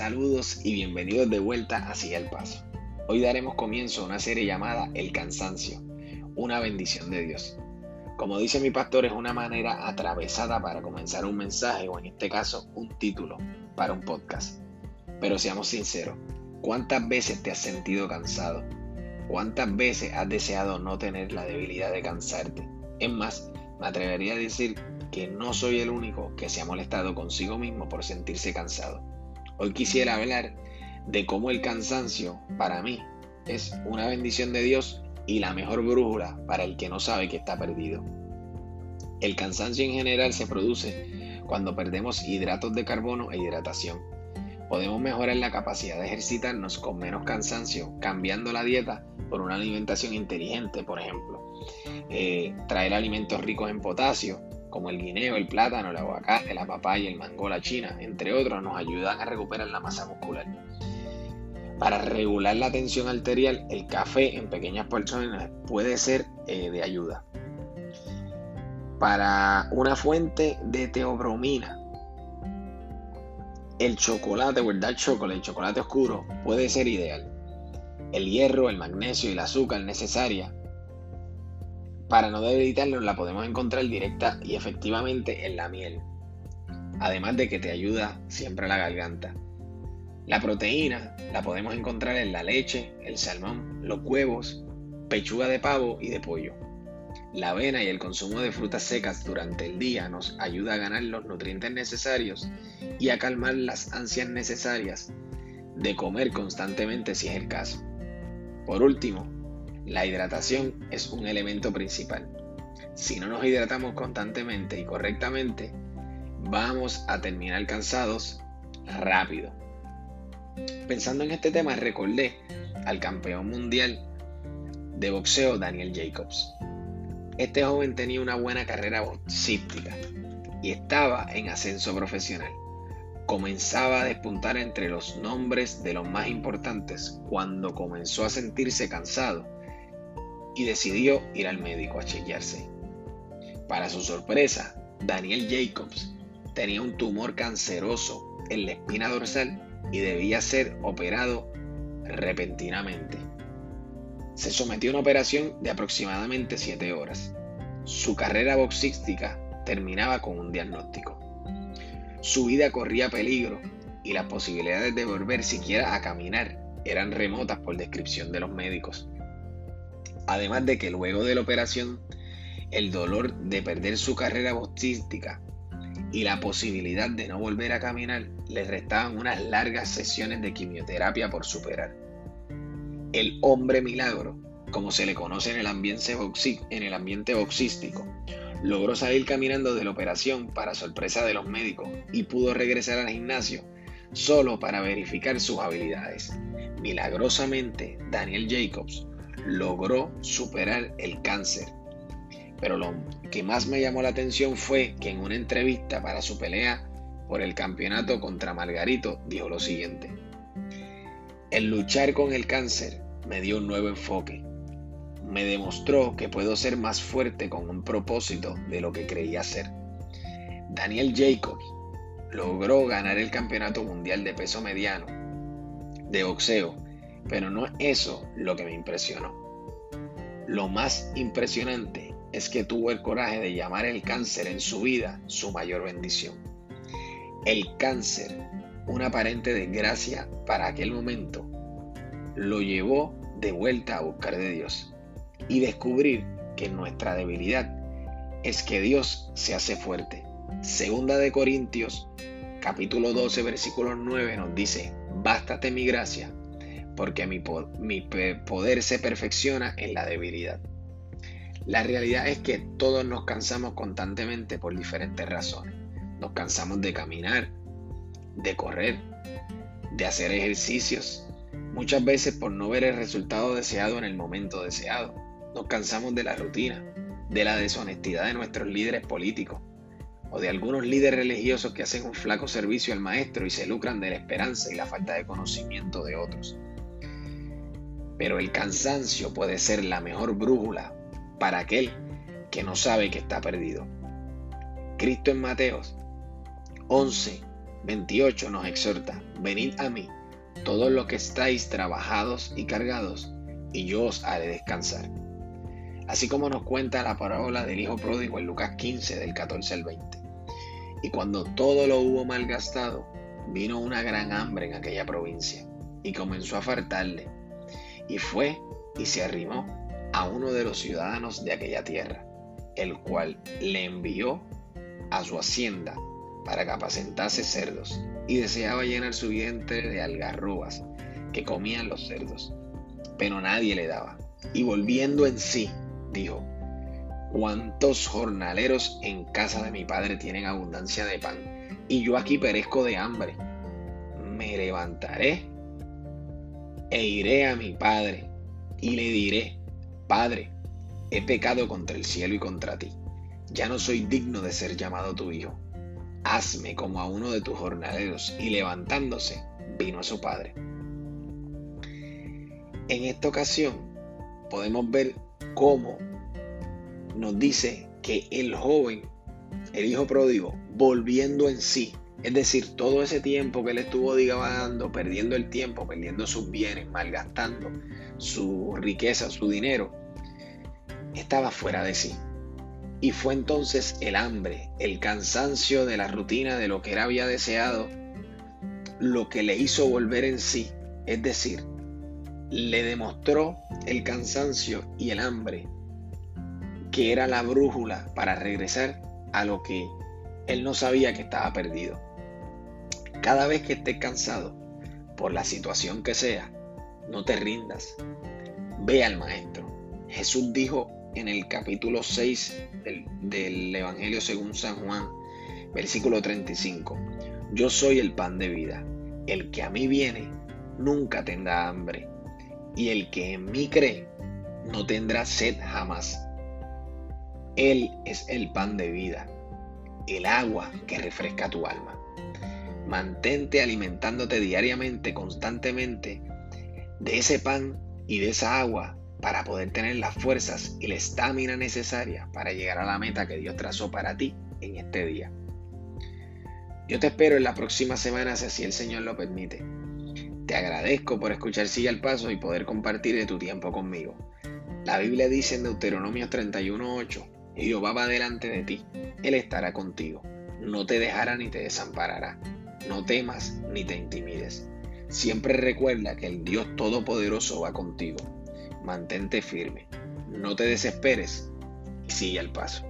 Saludos y bienvenidos de vuelta hacia el paso. Hoy daremos comienzo a una serie llamada El cansancio, una bendición de Dios. Como dice mi pastor, es una manera atravesada para comenzar un mensaje o en este caso un título para un podcast. Pero seamos sinceros, ¿cuántas veces te has sentido cansado? ¿Cuántas veces has deseado no tener la debilidad de cansarte? Es más, me atrevería a decir que no soy el único que se ha molestado consigo mismo por sentirse cansado. Hoy quisiera hablar de cómo el cansancio para mí es una bendición de Dios y la mejor brújula para el que no sabe que está perdido. El cansancio en general se produce cuando perdemos hidratos de carbono e hidratación. Podemos mejorar la capacidad de ejercitarnos con menos cansancio, cambiando la dieta por una alimentación inteligente, por ejemplo. Eh, traer alimentos ricos en potasio, como el guineo, el plátano, el aguacate, la papaya, el mango, la china, entre otros, nos ayudan a recuperar la masa muscular. Para regular la tensión arterial, el café en pequeñas porciones puede ser eh, de ayuda. Para una fuente de teobromina, el chocolate o el chocolate, el chocolate oscuro, puede ser ideal. El hierro, el magnesio y el azúcar necesaria para no debilitarlo, la podemos encontrar directa y efectivamente en la miel. Además de que te ayuda siempre a la garganta. La proteína la podemos encontrar en la leche, el salmón, los huevos, pechuga de pavo y de pollo. La avena y el consumo de frutas secas durante el día nos ayuda a ganar los nutrientes necesarios y a calmar las ansias necesarias de comer constantemente si es el caso. Por último, la hidratación es un elemento principal. Si no nos hidratamos constantemente y correctamente, vamos a terminar cansados rápido. Pensando en este tema, recordé al campeón mundial de boxeo Daniel Jacobs. Este joven tenía una buena carrera boxística y estaba en ascenso profesional. Comenzaba a despuntar entre los nombres de los más importantes cuando comenzó a sentirse cansado y decidió ir al médico a chequearse. Para su sorpresa, Daniel Jacobs tenía un tumor canceroso en la espina dorsal y debía ser operado repentinamente. Se sometió a una operación de aproximadamente 7 horas. Su carrera boxística terminaba con un diagnóstico. Su vida corría peligro y las posibilidades de volver siquiera a caminar eran remotas por descripción de los médicos. Además de que luego de la operación, el dolor de perder su carrera boxística y la posibilidad de no volver a caminar le restaban unas largas sesiones de quimioterapia por superar. El hombre milagro, como se le conoce en el ambiente, en el ambiente boxístico, logró salir caminando de la operación para sorpresa de los médicos y pudo regresar al gimnasio solo para verificar sus habilidades. Milagrosamente, Daniel Jacobs logró superar el cáncer. Pero lo que más me llamó la atención fue que en una entrevista para su pelea por el campeonato contra Margarito dijo lo siguiente. El luchar con el cáncer me dio un nuevo enfoque. Me demostró que puedo ser más fuerte con un propósito de lo que creía ser. Daniel Jacobs logró ganar el campeonato mundial de peso mediano de boxeo pero no es eso lo que me impresionó. Lo más impresionante es que tuvo el coraje de llamar el cáncer en su vida su mayor bendición. El cáncer, una aparente desgracia para aquel momento, lo llevó de vuelta a buscar de Dios y descubrir que nuestra debilidad es que Dios se hace fuerte. Segunda de Corintios, capítulo 12, versículo 9 nos dice, bástate mi gracia porque mi, poder se perfecciona en la debilidad. La realidad es que todos nos cansamos constantemente por diferentes razones. Nos cansamos de caminar, de correr, de hacer ejercicios, muchas veces por no ver el resultado deseado en el momento deseado. Nos cansamos de la rutina, de la deshonestidad de nuestros líderes políticos o de algunos líderes religiosos que hacen un flaco servicio al maestro y se lucran de la esperanza y la falta de conocimiento de otros pero el cansancio puede ser la mejor brújula para aquel que no sabe que está perdido. Cristo en Mateos 11, 28 nos exhorta, venid a mí, todos los que estáis trabajados y cargados, y yo os haré descansar. Así como nos cuenta la parábola del Hijo Pródigo en Lucas 15, del 14 al 20. Y cuando todo lo hubo malgastado, vino una gran hambre en aquella provincia, y comenzó a faltarle. Y fue y se arrimó a uno de los ciudadanos de aquella tierra, el cual le envió a su hacienda para que apacentase cerdos, y deseaba llenar su vientre de algarrobas que comían los cerdos, pero nadie le daba. Y volviendo en sí, dijo, ¿cuántos jornaleros en casa de mi padre tienen abundancia de pan? Y yo aquí perezco de hambre. Me levantaré e iré a mi padre y le diré, Padre, he pecado contra el cielo y contra ti. Ya no soy digno de ser llamado tu hijo. Hazme como a uno de tus jornaleros. Y levantándose, vino a su padre. En esta ocasión podemos ver cómo nos dice que el joven, el hijo pródigo, volviendo en sí, es decir, todo ese tiempo que él estuvo divagando, perdiendo el tiempo, perdiendo sus bienes, malgastando su riqueza, su dinero, estaba fuera de sí. Y fue entonces el hambre, el cansancio de la rutina de lo que él había deseado, lo que le hizo volver en sí. Es decir, le demostró el cansancio y el hambre, que era la brújula para regresar a lo que él no sabía que estaba perdido. Cada vez que estés cansado, por la situación que sea, no te rindas. Ve al Maestro. Jesús dijo en el capítulo 6 del, Evangelio según San Juan, versículo 35, Yo soy el pan de vida. El que a mí viene nunca tendrá hambre, y el que en mí cree no tendrá sed jamás. Él es el pan de vida, el agua que refresca tu alma. Mantente alimentándote diariamente, constantemente, de ese pan y de esa agua para poder tener las fuerzas y la estamina necesaria para llegar a la meta que Dios trazó para ti en este día. Yo te espero en la próxima semana si el Señor lo permite. Te agradezco por escuchar Sigue al Paso y poder compartir de tu tiempo conmigo. La Biblia dice en Deuteronomio 31:8, Jehová va delante de ti, Él estará contigo, no te dejará ni te desamparará, no temas ni te intimides. Siempre recuerda que el Dios Todopoderoso va contigo mantente firme, no te desesperes y sigue al paso.